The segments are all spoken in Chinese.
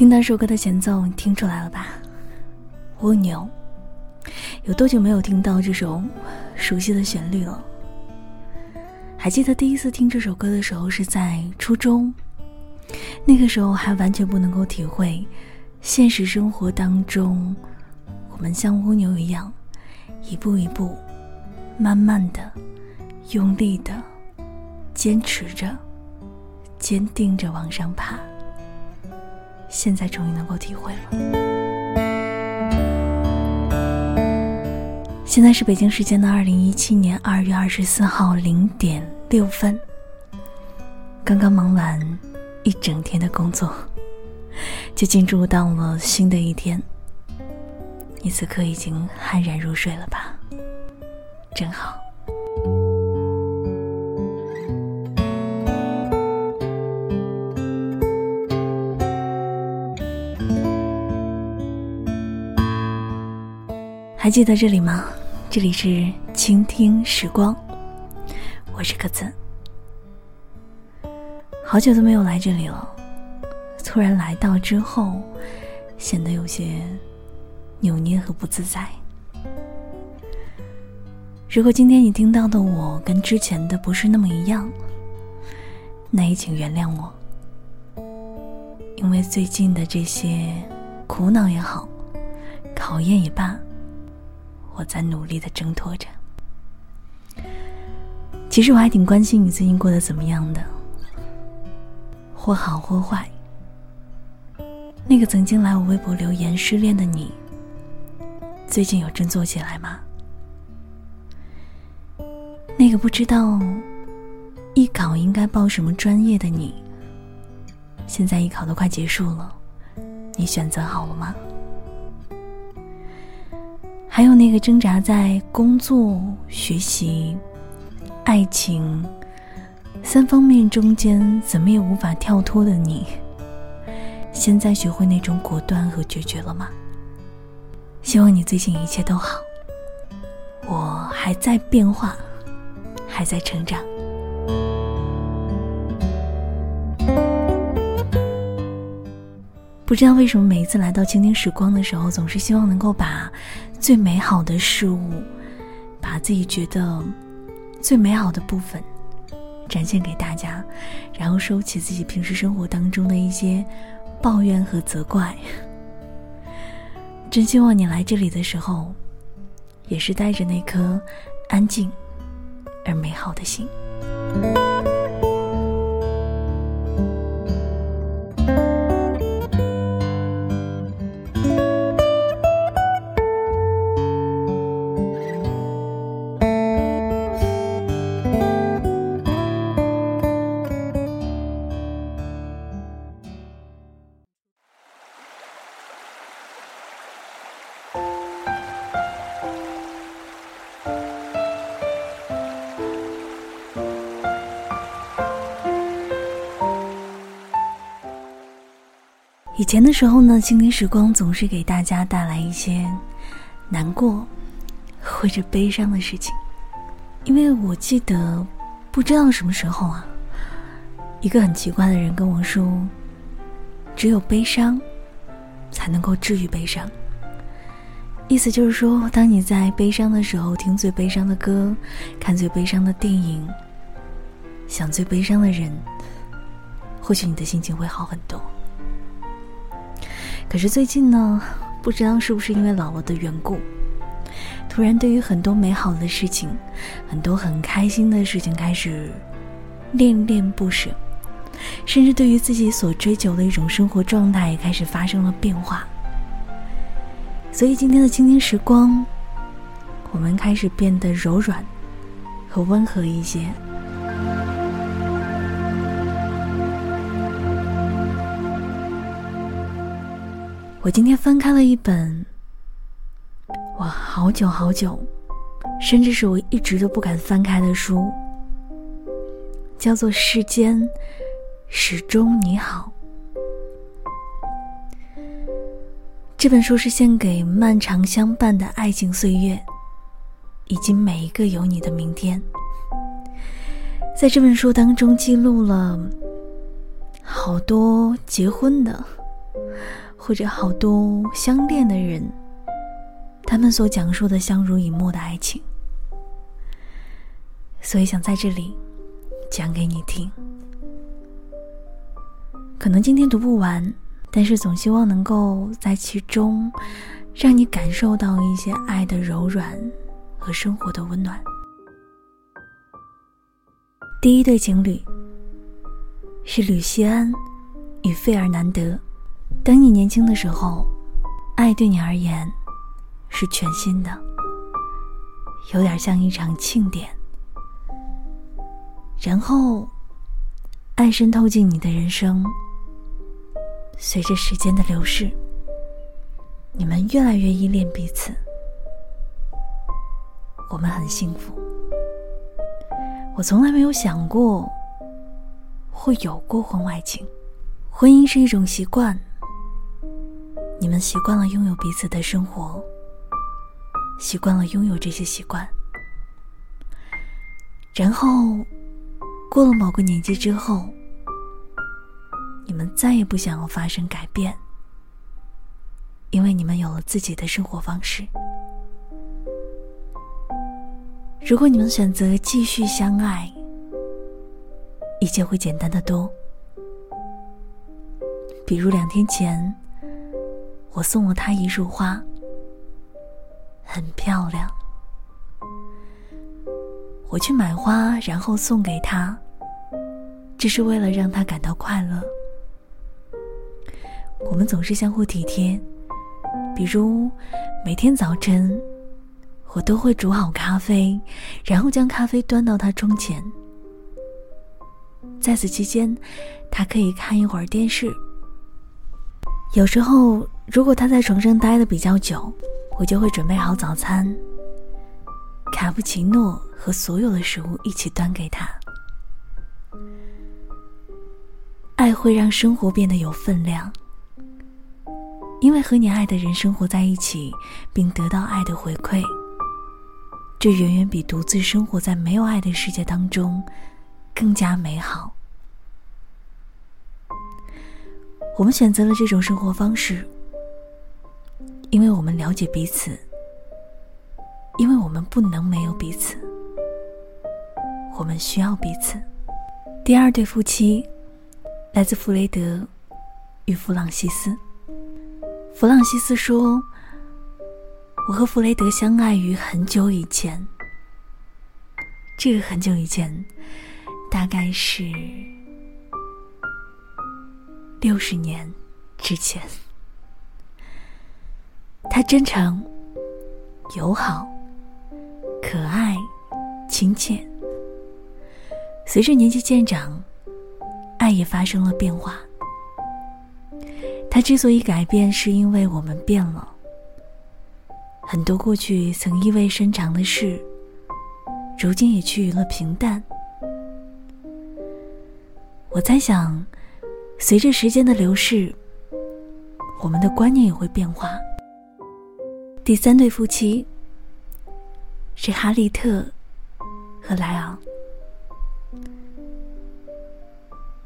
听到这首歌的前奏，你听出来了吧？蜗牛，有多久没有听到这首熟悉的旋律了？还记得第一次听这首歌的时候是在初中，那个时候还完全不能够体会现实生活当中，我们像蜗牛一样，一步一步，慢慢的，用力的，坚持着，坚定着往上爬。现在终于能够体会了。现在是北京时间的二零一七年二月二十四号零点六分。刚刚忙完一整天的工作，就进入到了新的一天。你此刻已经酣然入睡了吧？真好。还记得这里吗？这里是倾听时光，我是鸽子。好久都没有来这里了，突然来到之后，显得有些扭捏和不自在。如果今天你听到的我跟之前的不是那么一样，那也请原谅我，因为最近的这些苦恼也好，考验也罢。我在努力的挣脱着。其实我还挺关心你最近过得怎么样的，或好或坏。那个曾经来我微博留言失恋的你，最近有振作起来吗？那个不知道艺考应该报什么专业的你，现在艺考都快结束了，你选择好了吗？还有那个挣扎在工作、学习、爱情三方面中间，怎么也无法跳脱的你，现在学会那种果断和决绝了吗？希望你最近一切都好。我还在变化，还在成长。不知道为什么，每一次来到倾听时光的时候，总是希望能够把最美好的事物，把自己觉得最美好的部分展现给大家，然后收起自己平时生活当中的一些抱怨和责怪。真希望你来这里的时候，也是带着那颗安静而美好的心。前的时候呢，倾听时光总是给大家带来一些难过或者悲伤的事情，因为我记得不知道什么时候啊，一个很奇怪的人跟我说，只有悲伤才能够治愈悲伤。意思就是说，当你在悲伤的时候听最悲伤的歌，看最悲伤的电影，想最悲伤的人，或许你的心情会好很多。可是最近呢，不知道是不是因为老了的缘故，突然对于很多美好的事情，很多很开心的事情开始恋恋不舍，甚至对于自己所追求的一种生活状态也开始发生了变化。所以今天的倾听时光，我们开始变得柔软和温和一些。我今天翻开了一本，我，好久好久，甚至是我一直都不敢翻开的书，叫做《世间始终你好》。这本书是献给漫长相伴的爱情岁月，以及每一个有你的明天。在这本书当中，记录了好多结婚的。或者好多相恋的人，他们所讲述的相濡以沫的爱情。所以想在这里讲给你听。可能今天读不完，但是总希望能够在其中，让你感受到一些爱的柔软和生活的温暖。第一对情侣是吕西安与费尔南德。当你年轻的时候，爱对你而言是全新的，有点像一场庆典。然后，爱渗透进你的人生。随着时间的流逝，你们越来越依恋彼此。我们很幸福。我从来没有想过会有过婚外情。婚姻是一种习惯，你们习惯了拥有彼此的生活，习惯了拥有这些习惯，然后。过了某个年纪之后，你们再也不想要发生改变，因为你们有了自己的生活方式。如果你们选择继续相爱，一切会简单的多。比如两天前，我送了他一束花，很漂亮。我去买花，然后送给他，只是为了让他感到快乐。我们总是相互体贴，比如每天早晨，我都会煮好咖啡，然后将咖啡端到他窗前。在此期间，他可以看一会儿电视。有时候，如果他在床上待的比较久，我就会准备好早餐。卡布奇诺和所有的食物一起端给他。爱会让生活变得有分量，因为和你爱的人生活在一起，并得到爱的回馈，这远远比独自生活在没有爱的世界当中更加美好。我们选择了这种生活方式，因为我们了解彼此。因为我们不能没有彼此，我们需要彼此。第二对夫妻来自弗雷德与弗朗西斯。弗朗西斯说：“我和弗雷德相爱于很久以前。这个很久以前，大概是六十年之前。他真诚、友好。”可爱，亲切。随着年纪渐长，爱也发生了变化。他之所以改变，是因为我们变了。很多过去曾意味深长的事，如今也趋于了平淡。我猜想，随着时间的流逝，我们的观念也会变化。第三对夫妻。是哈利特和莱昂。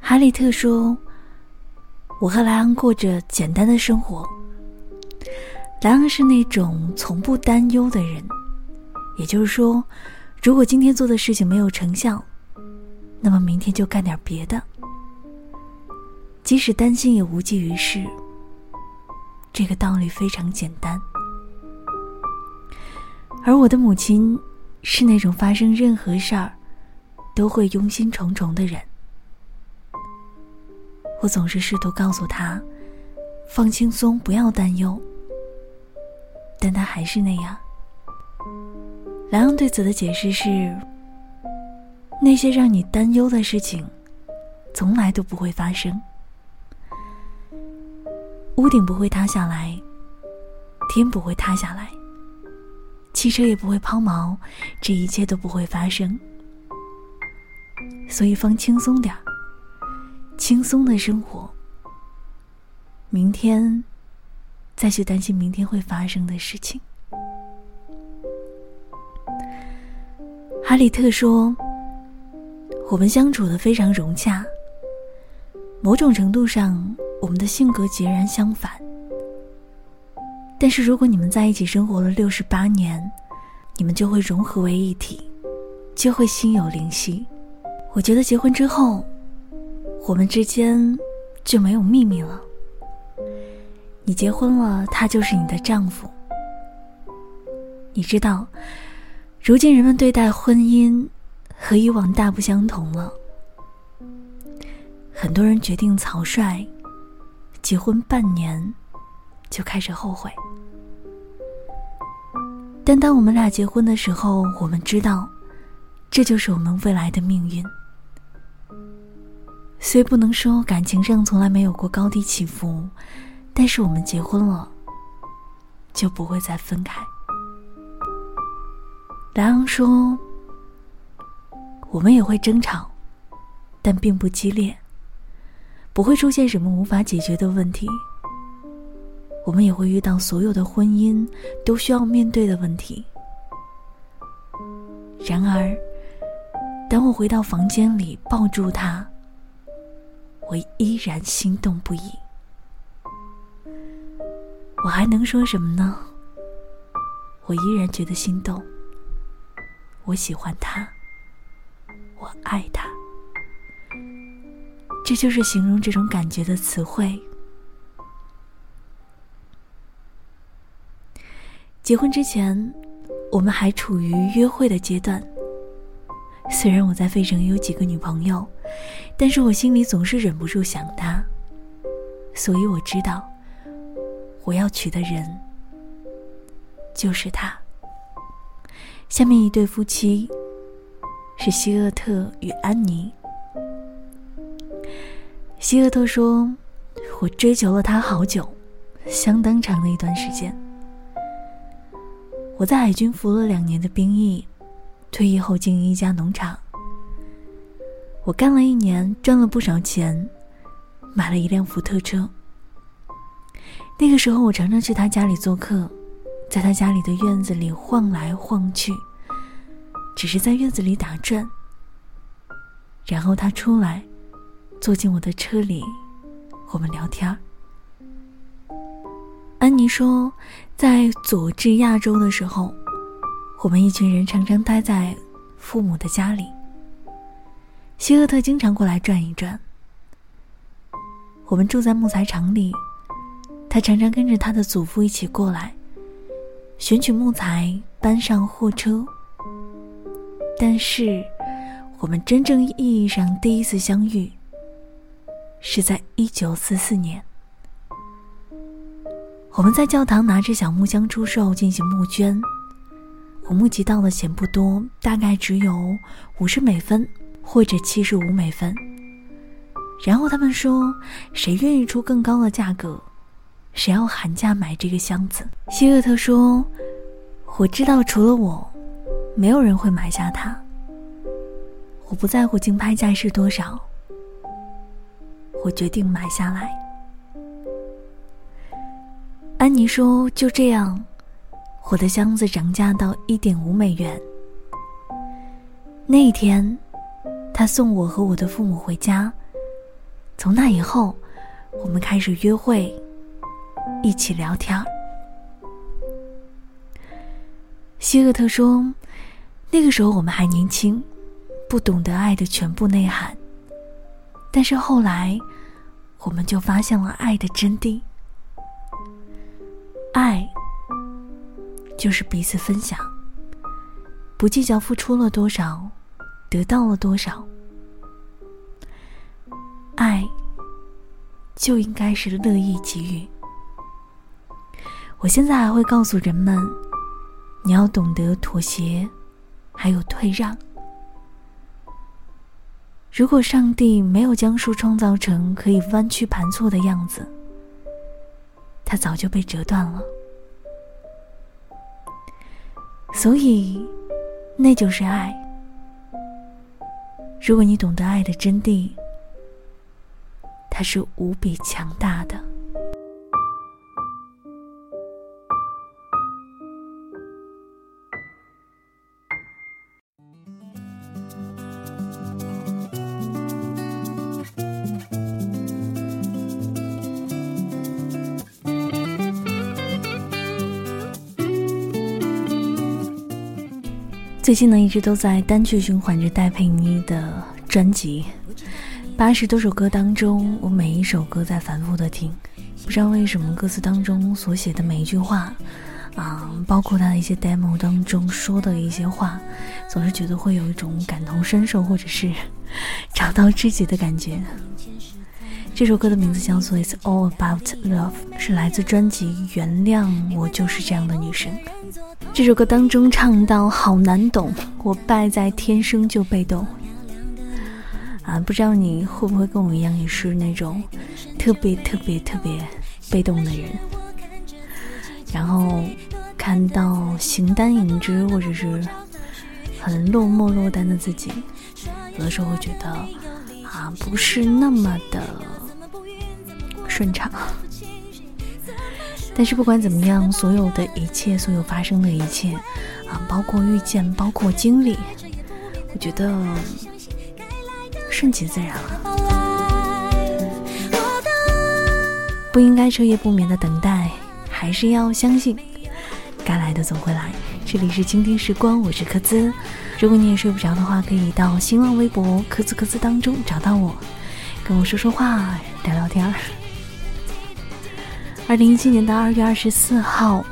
哈利特说：“我和莱昂过着简单的生活。莱昂是那种从不担忧的人，也就是说，如果今天做的事情没有成效，那么明天就干点别的。即使担心也无济于事。这个道理非常简单。”而我的母亲，是那种发生任何事儿，都会忧心忡忡的人。我总是试图告诉她，放轻松，不要担忧。但她还是那样。莱昂对此的解释是：那些让你担忧的事情，从来都不会发生。屋顶不会塌下来，天不会塌下来。汽车也不会抛锚，这一切都不会发生。所以放轻松点儿，轻松的生活。明天，再去担心明天会发生的事情。哈里特说：“我们相处的非常融洽。某种程度上，我们的性格截然相反。但是如果你们在一起生活了六十八年，你们就会融合为一体，就会心有灵犀。我觉得结婚之后，我们之间就没有秘密了。你结婚了，他就是你的丈夫。你知道，如今人们对待婚姻和以往大不相同了。很多人决定草率，结婚半年就开始后悔。但当我们俩结婚的时候，我们知道，这就是我们未来的命运。虽不能说感情上从来没有过高低起伏，但是我们结婚了，就不会再分开。莱昂说：“我们也会争吵，但并不激烈，不会出现什么无法解决的问题。”我们也会遇到所有的婚姻都需要面对的问题。然而，当我回到房间里抱住他，我依然心动不已。我还能说什么呢？我依然觉得心动。我喜欢他，我爱他。这就是形容这种感觉的词汇。结婚之前，我们还处于约会的阶段。虽然我在费城有几个女朋友，但是我心里总是忍不住想他。所以我知道，我要娶的人就是他。下面一对夫妻是希厄特与安妮。希厄特说：“我追求了他好久，相当长的一段时间。”我在海军服了两年的兵役，退役后经营一家农场。我干了一年，赚了不少钱，买了一辆福特车。那个时候，我常常去他家里做客，在他家里的院子里晃来晃去，只是在院子里打转。然后他出来，坐进我的车里，我们聊天儿。安妮说，在佐治亚州的时候，我们一群人常常待在父母的家里。希厄特经常过来转一转。我们住在木材厂里，他常常跟着他的祖父一起过来，选取木材搬上货车。但是，我们真正意义上第一次相遇，是在一九四四年。我们在教堂拿着小木箱出售进行募捐，我募集到的钱不多，大概只有五十美分或者七十五美分。然后他们说，谁愿意出更高的价格，谁要喊价买这个箱子。希厄特说：“我知道除了我，没有人会买下它。我不在乎竞拍价是多少，我决定买下来。”安妮说：“就这样，我的箱子涨价到一点五美元。那一天，他送我和我的父母回家。从那以后，我们开始约会，一起聊天。”希厄特说：“那个时候我们还年轻，不懂得爱的全部内涵。但是后来，我们就发现了爱的真谛。”爱，就是彼此分享，不计较付出了多少，得到了多少。爱，就应该是乐意给予。我现在还会告诉人们，你要懂得妥协，还有退让。如果上帝没有将树创造成可以弯曲盘错的样子，它早就被折断了，所以，那就是爱。如果你懂得爱的真谛，它是无比强大最近呢，一直都在单曲循环着戴佩妮的专辑，八十多首歌当中，我每一首歌在反复的听，不知道为什么歌词当中所写的每一句话，啊，包括他的一些 demo 当中说的一些话，总是觉得会有一种感同身受，或者是找到知己的感觉。这首歌的名字叫做《It's All About Love》，是来自专辑《原谅我就是这样的女生》。这首歌当中唱到：“好难懂，我败在天生就被动。”啊，不知道你会不会跟我一样，也是那种特别特别特别被动的人。然后看到形单影只，或者是很落寞落单的自己，有的时候会觉得啊，不是那么的。顺畅，但是不管怎么样，所有的一切，所有发生的一切，啊，包括遇见，包括经历，我觉得顺其自然了。不应该彻夜不眠的等待，还是要相信，该来的总会来。这里是倾听时光，我是柯兹。如果你也睡不着的话，可以到新浪微博“柯兹柯兹”当中找到我，跟我说说话，聊聊天儿。二零一七年的二月二十四号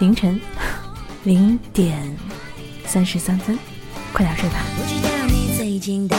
凌晨零点三十三分，快点睡吧。不知道你最近到